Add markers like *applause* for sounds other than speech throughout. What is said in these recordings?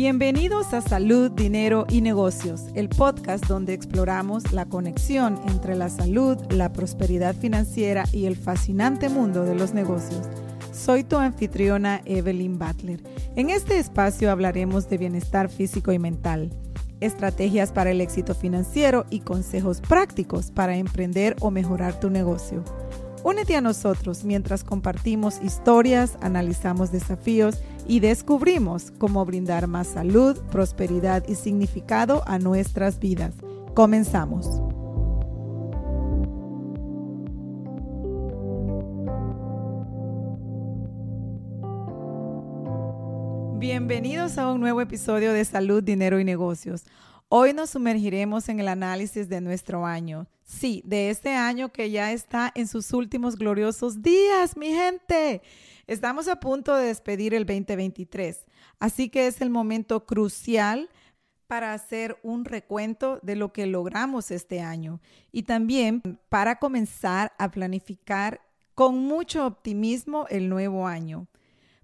Bienvenidos a Salud, Dinero y Negocios, el podcast donde exploramos la conexión entre la salud, la prosperidad financiera y el fascinante mundo de los negocios. Soy tu anfitriona Evelyn Butler. En este espacio hablaremos de bienestar físico y mental, estrategias para el éxito financiero y consejos prácticos para emprender o mejorar tu negocio. Únete a nosotros mientras compartimos historias, analizamos desafíos y descubrimos cómo brindar más salud, prosperidad y significado a nuestras vidas. Comenzamos. Bienvenidos a un nuevo episodio de Salud, Dinero y Negocios. Hoy nos sumergiremos en el análisis de nuestro año. Sí, de este año que ya está en sus últimos gloriosos días, mi gente. Estamos a punto de despedir el 2023, así que es el momento crucial para hacer un recuento de lo que logramos este año y también para comenzar a planificar con mucho optimismo el nuevo año.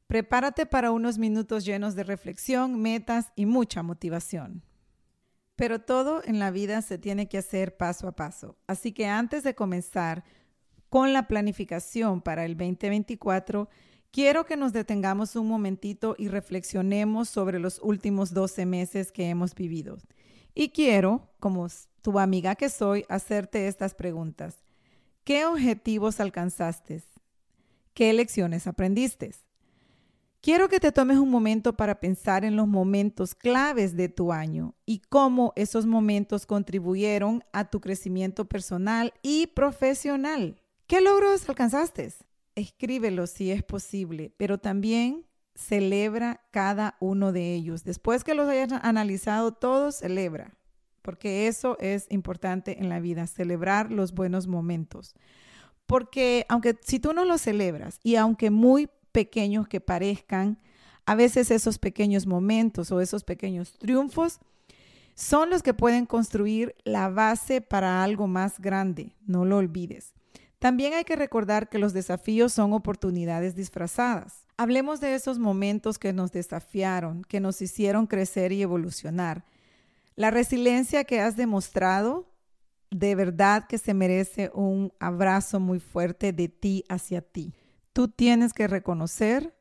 Prepárate para unos minutos llenos de reflexión, metas y mucha motivación. Pero todo en la vida se tiene que hacer paso a paso. Así que antes de comenzar con la planificación para el 2024, quiero que nos detengamos un momentito y reflexionemos sobre los últimos 12 meses que hemos vivido. Y quiero, como tu amiga que soy, hacerte estas preguntas. ¿Qué objetivos alcanzaste? ¿Qué lecciones aprendiste? Quiero que te tomes un momento para pensar en los momentos claves de tu año y cómo esos momentos contribuyeron a tu crecimiento personal y profesional. ¿Qué logros alcanzaste? Escríbelo si es posible, pero también celebra cada uno de ellos. Después que los hayas analizado todos, celebra, porque eso es importante en la vida, celebrar los buenos momentos. Porque aunque si tú no los celebras y aunque muy pequeños que parezcan, a veces esos pequeños momentos o esos pequeños triunfos son los que pueden construir la base para algo más grande, no lo olvides. También hay que recordar que los desafíos son oportunidades disfrazadas. Hablemos de esos momentos que nos desafiaron, que nos hicieron crecer y evolucionar. La resiliencia que has demostrado, de verdad que se merece un abrazo muy fuerte de ti hacia ti. Tú tienes que reconocer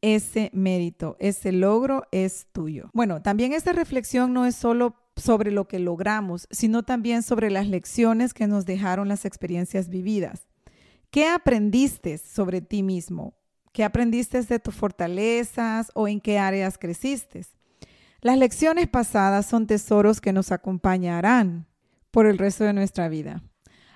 ese mérito, ese logro es tuyo. Bueno, también esta reflexión no es solo sobre lo que logramos, sino también sobre las lecciones que nos dejaron las experiencias vividas. ¿Qué aprendiste sobre ti mismo? ¿Qué aprendiste de tus fortalezas o en qué áreas creciste? Las lecciones pasadas son tesoros que nos acompañarán por el resto de nuestra vida.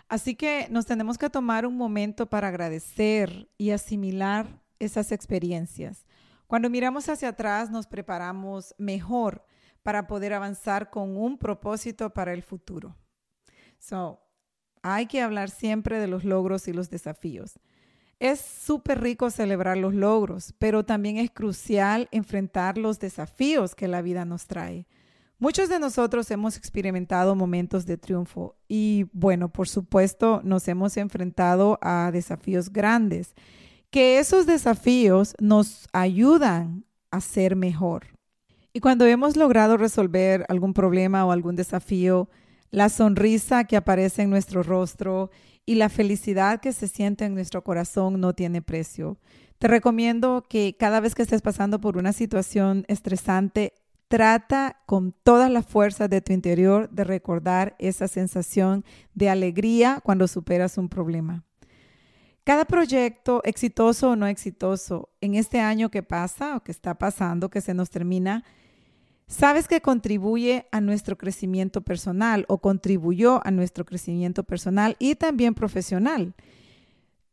Así que nos tenemos que tomar un momento para agradecer y asimilar esas experiencias. Cuando miramos hacia atrás nos preparamos mejor para poder avanzar con un propósito para el futuro. So, hay que hablar siempre de los logros y los desafíos. Es súper rico celebrar los logros, pero también es crucial enfrentar los desafíos que la vida nos trae. Muchos de nosotros hemos experimentado momentos de triunfo y bueno, por supuesto, nos hemos enfrentado a desafíos grandes, que esos desafíos nos ayudan a ser mejor. Y cuando hemos logrado resolver algún problema o algún desafío, la sonrisa que aparece en nuestro rostro y la felicidad que se siente en nuestro corazón no tiene precio. Te recomiendo que cada vez que estés pasando por una situación estresante, Trata con todas las fuerzas de tu interior de recordar esa sensación de alegría cuando superas un problema. Cada proyecto, exitoso o no exitoso, en este año que pasa o que está pasando, que se nos termina, sabes que contribuye a nuestro crecimiento personal o contribuyó a nuestro crecimiento personal y también profesional.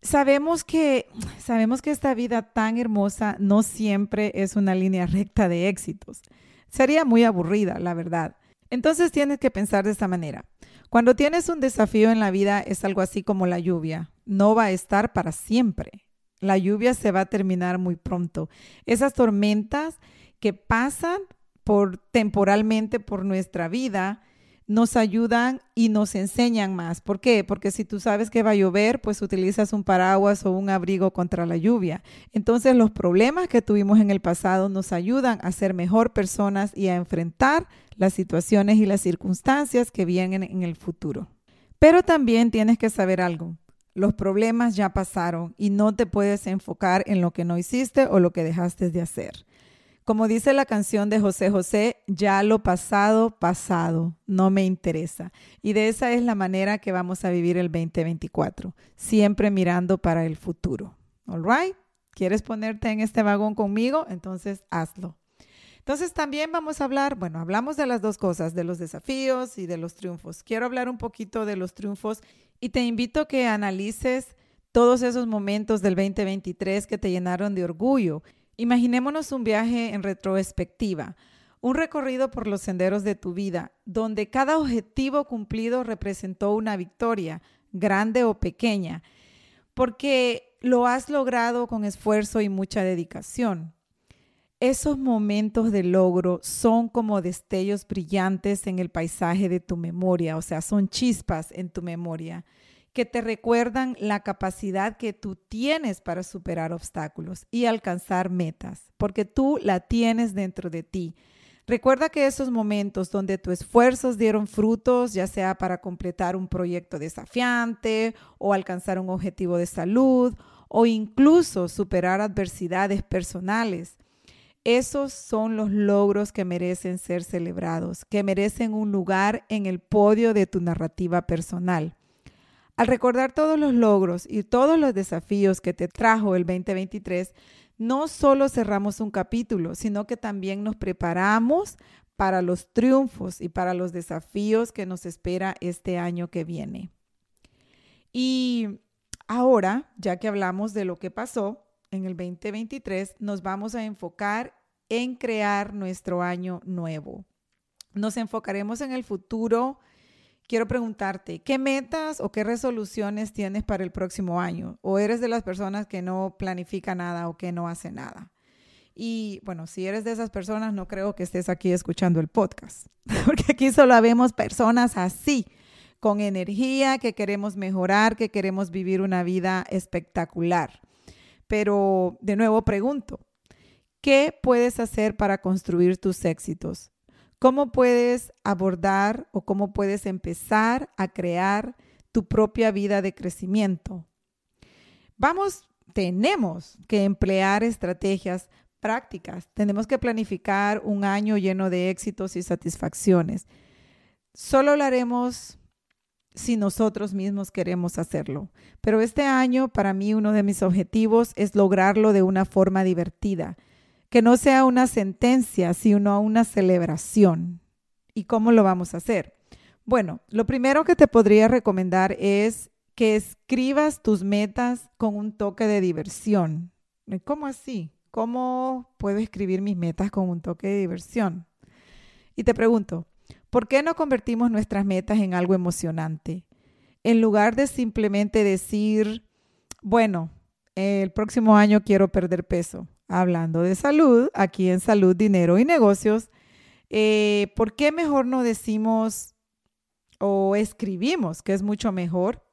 Sabemos que, sabemos que esta vida tan hermosa no siempre es una línea recta de éxitos. Sería muy aburrida, la verdad. Entonces tienes que pensar de esta manera. Cuando tienes un desafío en la vida es algo así como la lluvia. No va a estar para siempre. La lluvia se va a terminar muy pronto. Esas tormentas que pasan por temporalmente por nuestra vida nos ayudan y nos enseñan más. ¿Por qué? Porque si tú sabes que va a llover, pues utilizas un paraguas o un abrigo contra la lluvia. Entonces los problemas que tuvimos en el pasado nos ayudan a ser mejor personas y a enfrentar las situaciones y las circunstancias que vienen en el futuro. Pero también tienes que saber algo. Los problemas ya pasaron y no te puedes enfocar en lo que no hiciste o lo que dejaste de hacer. Como dice la canción de José José, ya lo pasado, pasado, no me interesa. Y de esa es la manera que vamos a vivir el 2024, siempre mirando para el futuro. All right? ¿Quieres ponerte en este vagón conmigo? Entonces hazlo. Entonces también vamos a hablar, bueno, hablamos de las dos cosas, de los desafíos y de los triunfos. Quiero hablar un poquito de los triunfos y te invito a que analices todos esos momentos del 2023 que te llenaron de orgullo Imaginémonos un viaje en retrospectiva, un recorrido por los senderos de tu vida, donde cada objetivo cumplido representó una victoria, grande o pequeña, porque lo has logrado con esfuerzo y mucha dedicación. Esos momentos de logro son como destellos brillantes en el paisaje de tu memoria, o sea, son chispas en tu memoria que te recuerdan la capacidad que tú tienes para superar obstáculos y alcanzar metas, porque tú la tienes dentro de ti. Recuerda que esos momentos donde tus esfuerzos dieron frutos, ya sea para completar un proyecto desafiante o alcanzar un objetivo de salud o incluso superar adversidades personales, esos son los logros que merecen ser celebrados, que merecen un lugar en el podio de tu narrativa personal. Al recordar todos los logros y todos los desafíos que te trajo el 2023, no solo cerramos un capítulo, sino que también nos preparamos para los triunfos y para los desafíos que nos espera este año que viene. Y ahora, ya que hablamos de lo que pasó en el 2023, nos vamos a enfocar en crear nuestro año nuevo. Nos enfocaremos en el futuro quiero preguntarte, ¿qué metas o qué resoluciones tienes para el próximo año? ¿O eres de las personas que no planifica nada o que no hace nada? Y bueno, si eres de esas personas, no creo que estés aquí escuchando el podcast, *laughs* porque aquí solo vemos personas así, con energía, que queremos mejorar, que queremos vivir una vida espectacular. Pero de nuevo pregunto, ¿qué puedes hacer para construir tus éxitos? ¿Cómo puedes abordar o cómo puedes empezar a crear tu propia vida de crecimiento? Vamos, tenemos que emplear estrategias prácticas. Tenemos que planificar un año lleno de éxitos y satisfacciones. Solo lo haremos si nosotros mismos queremos hacerlo. Pero este año, para mí, uno de mis objetivos es lograrlo de una forma divertida que no sea una sentencia, sino una celebración. ¿Y cómo lo vamos a hacer? Bueno, lo primero que te podría recomendar es que escribas tus metas con un toque de diversión. ¿Cómo así? ¿Cómo puedo escribir mis metas con un toque de diversión? Y te pregunto, ¿por qué no convertimos nuestras metas en algo emocionante? En lugar de simplemente decir, bueno, el próximo año quiero perder peso hablando de salud, aquí en Salud, Dinero y Negocios, eh, ¿por qué mejor no decimos o escribimos, que es mucho mejor?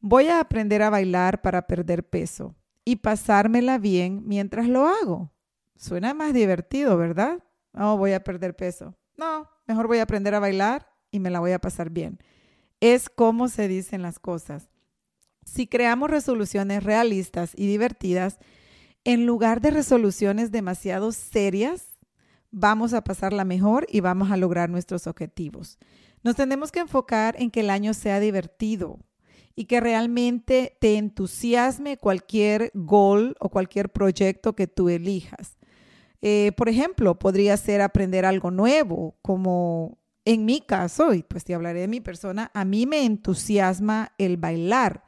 Voy a aprender a bailar para perder peso y pasármela bien mientras lo hago. Suena más divertido, ¿verdad? No, voy a perder peso. No, mejor voy a aprender a bailar y me la voy a pasar bien. Es como se dicen las cosas. Si creamos resoluciones realistas y divertidas, en lugar de resoluciones demasiado serias, vamos a pasarla mejor y vamos a lograr nuestros objetivos. Nos tenemos que enfocar en que el año sea divertido y que realmente te entusiasme cualquier goal o cualquier proyecto que tú elijas. Eh, por ejemplo, podría ser aprender algo nuevo, como en mi caso, y pues te hablaré de mi persona, a mí me entusiasma el bailar.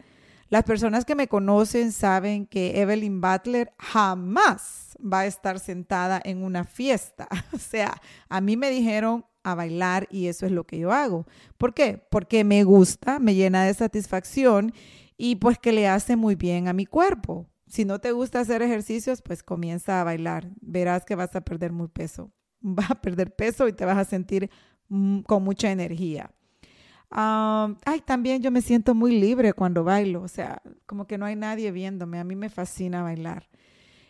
Las personas que me conocen saben que Evelyn Butler jamás va a estar sentada en una fiesta. *laughs* O sea, a mí me dijeron a bailar y eso es lo que yo hago. ¿Por qué? Porque me gusta, me llena de satisfacción y pues que le hace muy bien a mi cuerpo. Si no te gusta hacer ejercicios, pues comienza a bailar. Verás que vas a perder muy peso. *laughs* Vas a perder peso y te vas a sentir mm, con mucha energía. Ay, también yo me siento muy libre cuando bailo, o sea, como que no hay nadie viéndome, a mí me fascina bailar.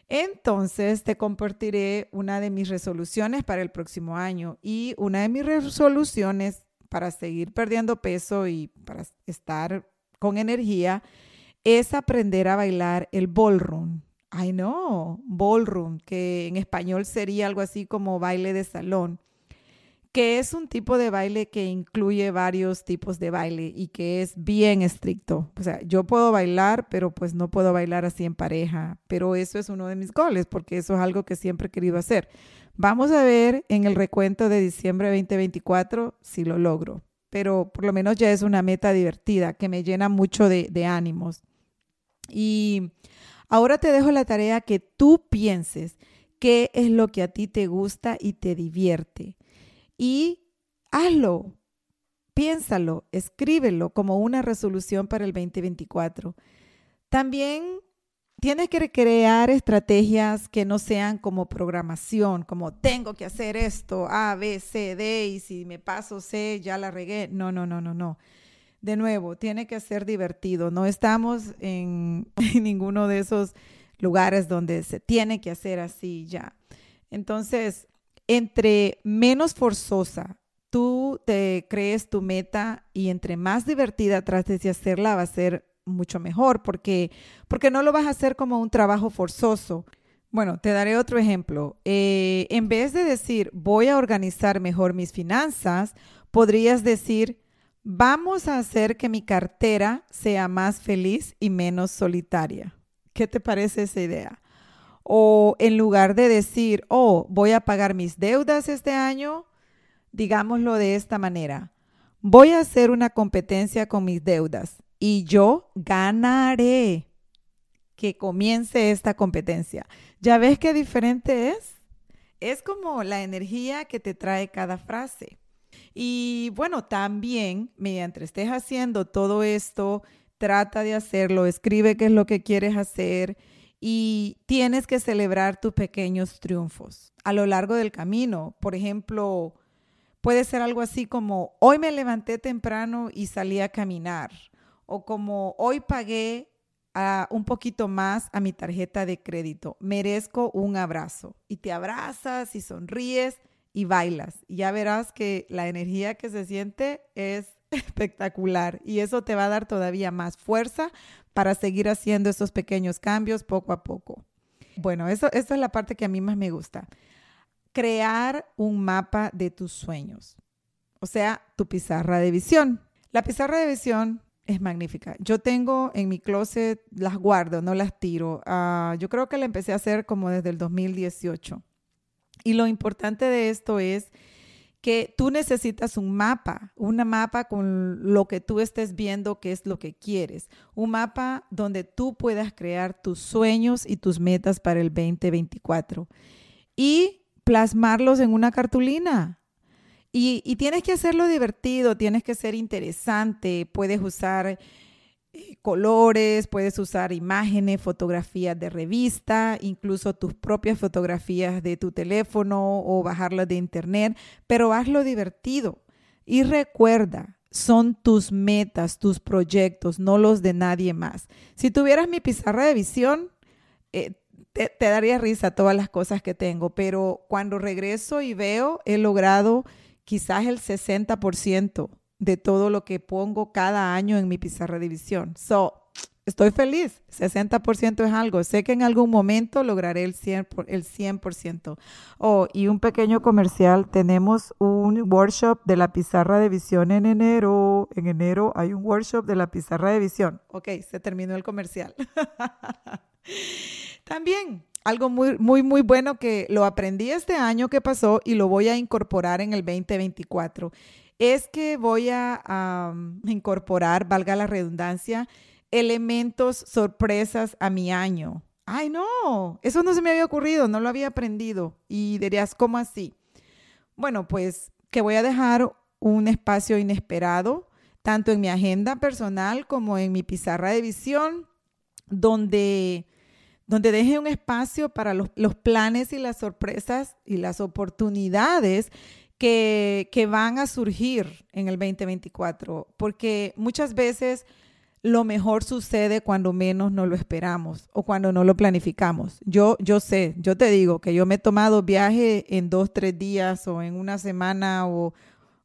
Entonces te compartiré una de mis resoluciones para el próximo año y una de mis resoluciones para seguir perdiendo peso y para estar con energía es aprender a bailar el ballroom. Ay, no, ballroom, que en español sería algo así como baile de salón, que es un tipo de baile que incluye varios tipos de baile y que es bien estricto. O sea, yo puedo bailar, pero pues no puedo bailar así en pareja, pero eso es uno de mis goles porque eso es algo que siempre he querido hacer. Vamos a ver en el recuento de diciembre 2024 si lo logro, pero por lo menos ya es una meta divertida que me llena mucho de, de ánimos. Y ahora te dejo la tarea que tú pienses qué es lo que a ti te gusta y te divierte. Y hazlo, piénsalo, escríbelo como una resolución para el 2024. También tienes que crear estrategias que no sean como programación, como tengo que hacer esto, A, B, C, D, y si me paso C, ya la regué. No, no, no, no, no. De nuevo, tiene que ser divertido. No estamos en, *laughs* en ninguno de esos lugares donde se tiene que hacer así ya. Entonces, entre menos forzosa tú te crees tu meta y entre más divertida trates de hacerla va a ser mucho mejor porque, porque no lo vas a hacer como un trabajo forzoso. Bueno, te daré otro ejemplo. Eh, en vez de decir voy a organizar mejor mis finanzas, podrías decir vamos a hacer que mi cartera sea más feliz y menos solitaria. ¿Qué te parece esa idea? O en lugar de decir, oh, voy a pagar mis deudas este año, digámoslo de esta manera. Voy a hacer una competencia con mis deudas y yo ganaré que comience esta competencia. ¿Ya ves qué diferente es? Es como la energía que te trae cada frase. Y bueno, también, mientras estés haciendo todo esto, trata de hacerlo, escribe qué es lo que quieres hacer y tienes que celebrar tus pequeños triunfos a lo largo del camino. Por ejemplo, puede ser algo así como, hoy me levanté temprano y salí a caminar o como hoy pagué a un poquito más a mi tarjeta de crédito. Merezco un abrazo. Y te abrazas y sonríes y bailas. Y ya verás que la energía que se siente es espectacular y eso te va a dar todavía más fuerza para seguir haciendo esos pequeños cambios poco a poco. Bueno, eso, eso es la parte que a mí más me gusta. Crear un mapa de tus sueños, o sea, tu pizarra de visión. La pizarra de visión es magnífica. Yo tengo en mi closet, las guardo, no las tiro. Ah, yo creo que la empecé a hacer como desde el 2018. Y lo importante de esto es que tú necesitas un mapa, un mapa con lo que tú estés viendo que es lo que quieres, un mapa donde tú puedas crear tus sueños y tus metas para el 2024 y plasmarlos en una cartulina. Y, tienes que hacerlo divertido, tienes que ser interesante, puedes usar colores, puedes usar imágenes, fotografías de revista, incluso tus propias fotografías de tu teléfono o bajarlas de internet, pero hazlo divertido. Y recuerda, son tus metas, tus proyectos, no los de nadie más. Si tuvieras mi pizarra de visión, eh, te, te, daría risa todas las cosas que tengo, pero cuando regreso y veo, he logrado quizás el 60% de todo lo que pongo cada año en mi pizarra de visión. So, estoy feliz. 60% es algo. Sé que en algún momento lograré el 100%. El 100%. Oh, y un pequeño comercial. Tenemos un workshop de la pizarra de visión en enero. En enero hay un workshop de la pizarra de visión. Ok, se terminó el comercial. *laughs* También algo muy, muy, muy bueno que lo aprendí este año que pasó y lo voy a incorporar en el 2024. Es que voy a incorporar, valga la redundancia, elementos sorpresas a mi año. Ay, no, eso no se me había ocurrido, no lo había aprendido. Y dirías, ¿cómo así? Bueno, pues que voy a dejar un espacio inesperado, tanto en mi agenda personal como en mi pizarra de visión, donde donde deje un espacio para los, planes y las sorpresas y las oportunidades que, van a surgir en el 2024, porque muchas veces lo mejor sucede cuando menos no lo esperamos o cuando no lo planificamos. Yo, yo sé, yo te digo que yo me he tomado viaje en dos, tres días o en una semana o,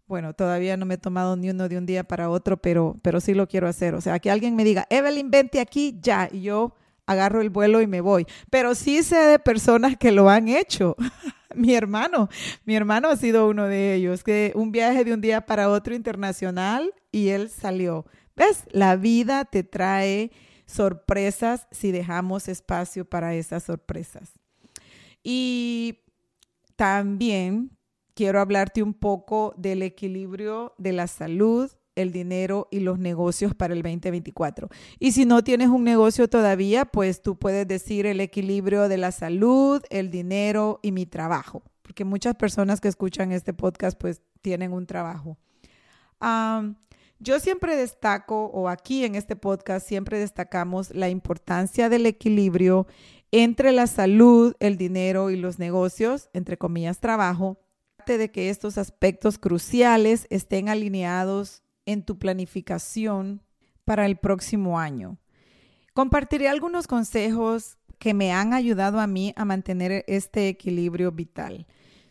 bueno, todavía no me he tomado ni uno de un día para otro, pero, pero sí lo quiero hacer. O sea, que alguien me diga, Evelyn, vente aquí ya, y yo agarro el vuelo y me voy. Pero sí sé de personas que lo han hecho. *laughs* *laughs* mi hermano, mi hermano ha sido uno de ellos, que un viaje de un día para otro internacional y él salió. ¿Ves? La vida te trae sorpresas si dejamos espacio para esas sorpresas. Y también quiero hablarte un poco del equilibrio de la salud, el dinero y los negocios para el 2024. Y si no tienes un negocio todavía, pues tú puedes decir el equilibrio de la salud, el dinero y mi trabajo, porque muchas personas que escuchan este podcast pues tienen un trabajo. Yo siempre destaco, o aquí en este podcast siempre destacamos la importancia del equilibrio entre la salud, el dinero y los negocios, entre comillas, trabajo, de que estos aspectos cruciales estén alineados en tu planificación para el próximo año. Compartiré algunos consejos que me han ayudado a mí a mantener este equilibrio vital.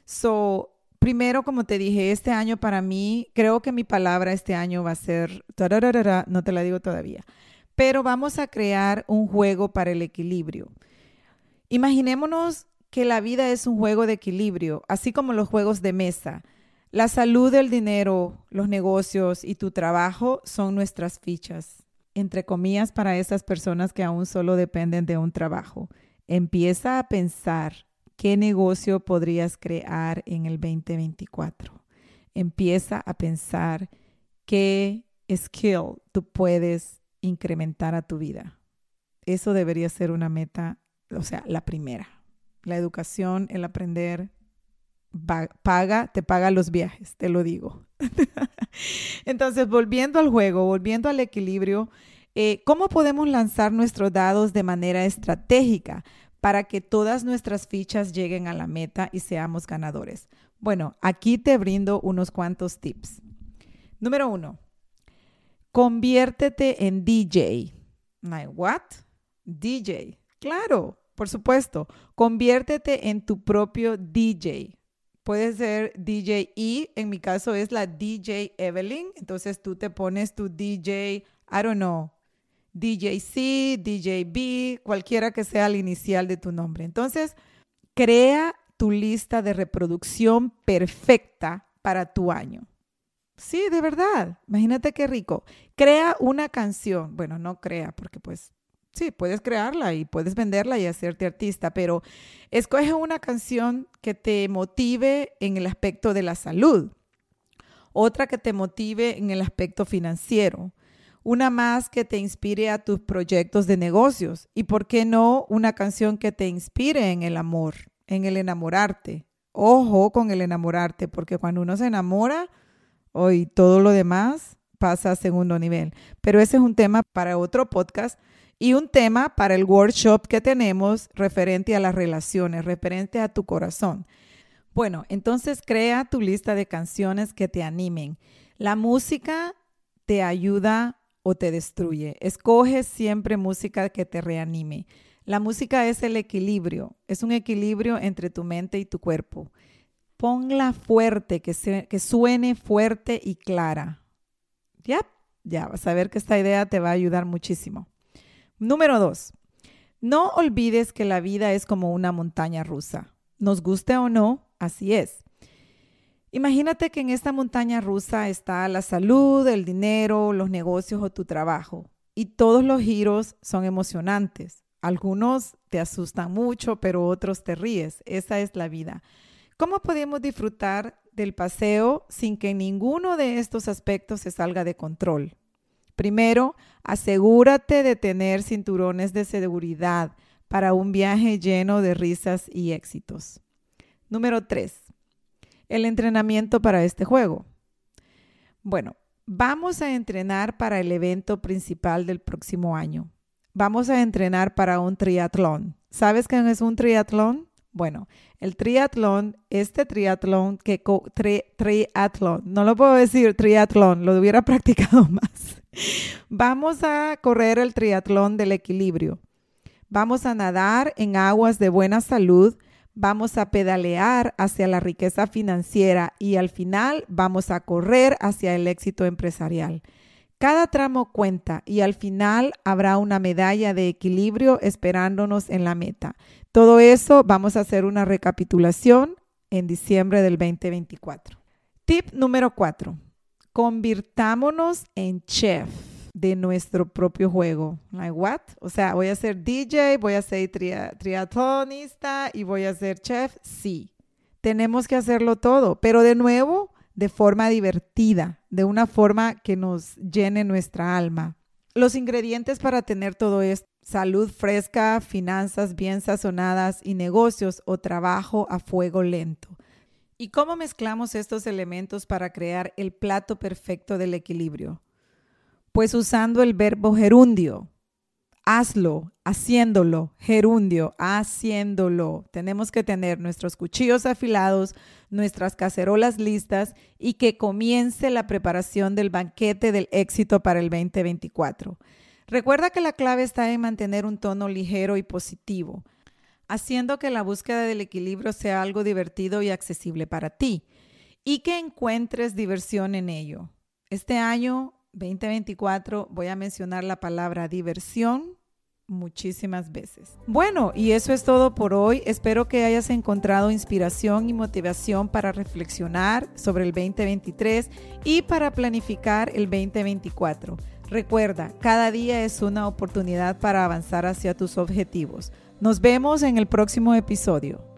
So, primero, como te dije, este año para mí, creo que mi palabra este año va a ser, no te la digo todavía, pero vamos a crear un juego para el equilibrio. Imaginémonos que la vida es un juego de equilibrio, así como los juegos de mesa. La salud, el dinero, los negocios y tu trabajo son nuestras fichas, entre comillas, para esas personas que aún solo dependen de un trabajo. Empieza a pensar ¿Qué negocio podrías crear en el 2024? Empieza a pensar qué skill tú puedes incrementar a tu vida. Eso debería ser una meta, o sea, la primera. La educación, el aprender, paga, te paga los viajes, te lo digo. *laughs* Entonces, volviendo al juego, volviendo al equilibrio, eh, ¿cómo podemos lanzar nuestros dados de manera estratégica para que todas nuestras fichas lleguen a la meta y seamos ganadores? Bueno, aquí te brindo unos cuantos tips. Número uno, conviértete en DJ. Like, what? DJ. Claro, por supuesto. Conviértete en tu propio DJ. Puede ser DJ E, en mi caso es la DJ Evelyn. Entonces tú te pones tu DJ, I don't know, DJ C, DJ B, cualquiera que sea el inicial de tu nombre. Entonces, crea tu lista de reproducción perfecta para tu año. Sí, de verdad. Imagínate qué rico. Crea una canción. Bueno, no crea, porque pues sí, puedes crearla y puedes venderla y hacerte artista, pero escoge una canción que te motive en el aspecto de la salud, otra que te motive en el aspecto financiero, una más que te inspire a tus proyectos de negocios y, ¿por qué no, una canción que te inspire en el amor, en el enamorarte? Ojo con el enamorarte, porque cuando uno se enamora, hoy todo lo demás pasa a segundo nivel. Pero ese es un tema para otro podcast y un tema para el workshop que tenemos referente a las relaciones, referente a tu corazón. Bueno, entonces crea tu lista de canciones que te animen. La música te ayuda o te destruye. Escoge siempre música que te reanime. La música es el equilibrio, es un equilibrio entre tu mente y tu cuerpo. Ponla fuerte, que, que suene fuerte y clara. Ya, ya vas a ver que esta idea te va a ayudar muchísimo. Número dos, no olvides que la vida es como una montaña rusa. Nos guste o no, así es. Imagínate que en esta montaña rusa está la salud, el dinero, los negocios o tu trabajo. Y todos los giros son emocionantes. Algunos te asustan mucho, pero otros te ríes. Esa es la vida. ¿Cómo podemos disfrutar del paseo sin que ninguno de estos aspectos se salga de control? Primero, asegúrate de tener cinturones de seguridad para un viaje lleno de risas y éxitos. Número tres, el entrenamiento para este juego? Bueno, vamos a entrenar para el evento principal del próximo año. Vamos a entrenar para un triatlón. ¿Sabes qué es un triatlón? Bueno, el triatlón, este triatlón que triatlón, no lo puedo decir triatlón, lo hubiera *laughs* practicado más. Vamos a correr el triatlón del equilibrio. Vamos a nadar en aguas de buena salud, vamos a pedalear hacia la riqueza financiera y al final vamos a correr hacia el éxito empresarial. Cada tramo cuenta y al final habrá una medalla de equilibrio esperándonos en la meta. Todo eso vamos a hacer una recapitulación en diciembre del 2024. Tip número 4. Convirtámonos en chef de nuestro propio juego. Like what? O sea, voy a ser DJ, voy a ser triatlonista y voy a ser chef. Sí, tenemos que hacerlo todo, pero de nuevo, de forma divertida, de una forma que nos llene nuestra alma. Los ingredientes para tener todo esto, salud fresca, finanzas bien sazonadas y negocios o trabajo a fuego lento. ¿Y cómo mezclamos estos elementos para crear el plato perfecto del equilibrio? Pues usando el verbo gerundio, hazlo, haciéndolo, gerundio, haciéndolo. Tenemos que tener nuestros cuchillos afilados, nuestras cacerolas listas y que comience la preparación del banquete del éxito para el 2024. Recuerda que la clave está en mantener un tono ligero y positivo, haciendo que la búsqueda del equilibrio sea algo divertido y accesible para ti y que encuentres diversión en ello. Este año 2024 voy a mencionar la palabra diversión muchísimas veces. Bueno, y eso es todo por hoy. Espero que hayas encontrado inspiración y motivación para reflexionar sobre el 2023 y para planificar el 2024. Recuerda, cada día es una oportunidad para avanzar hacia tus objetivos. Nos vemos en el próximo episodio.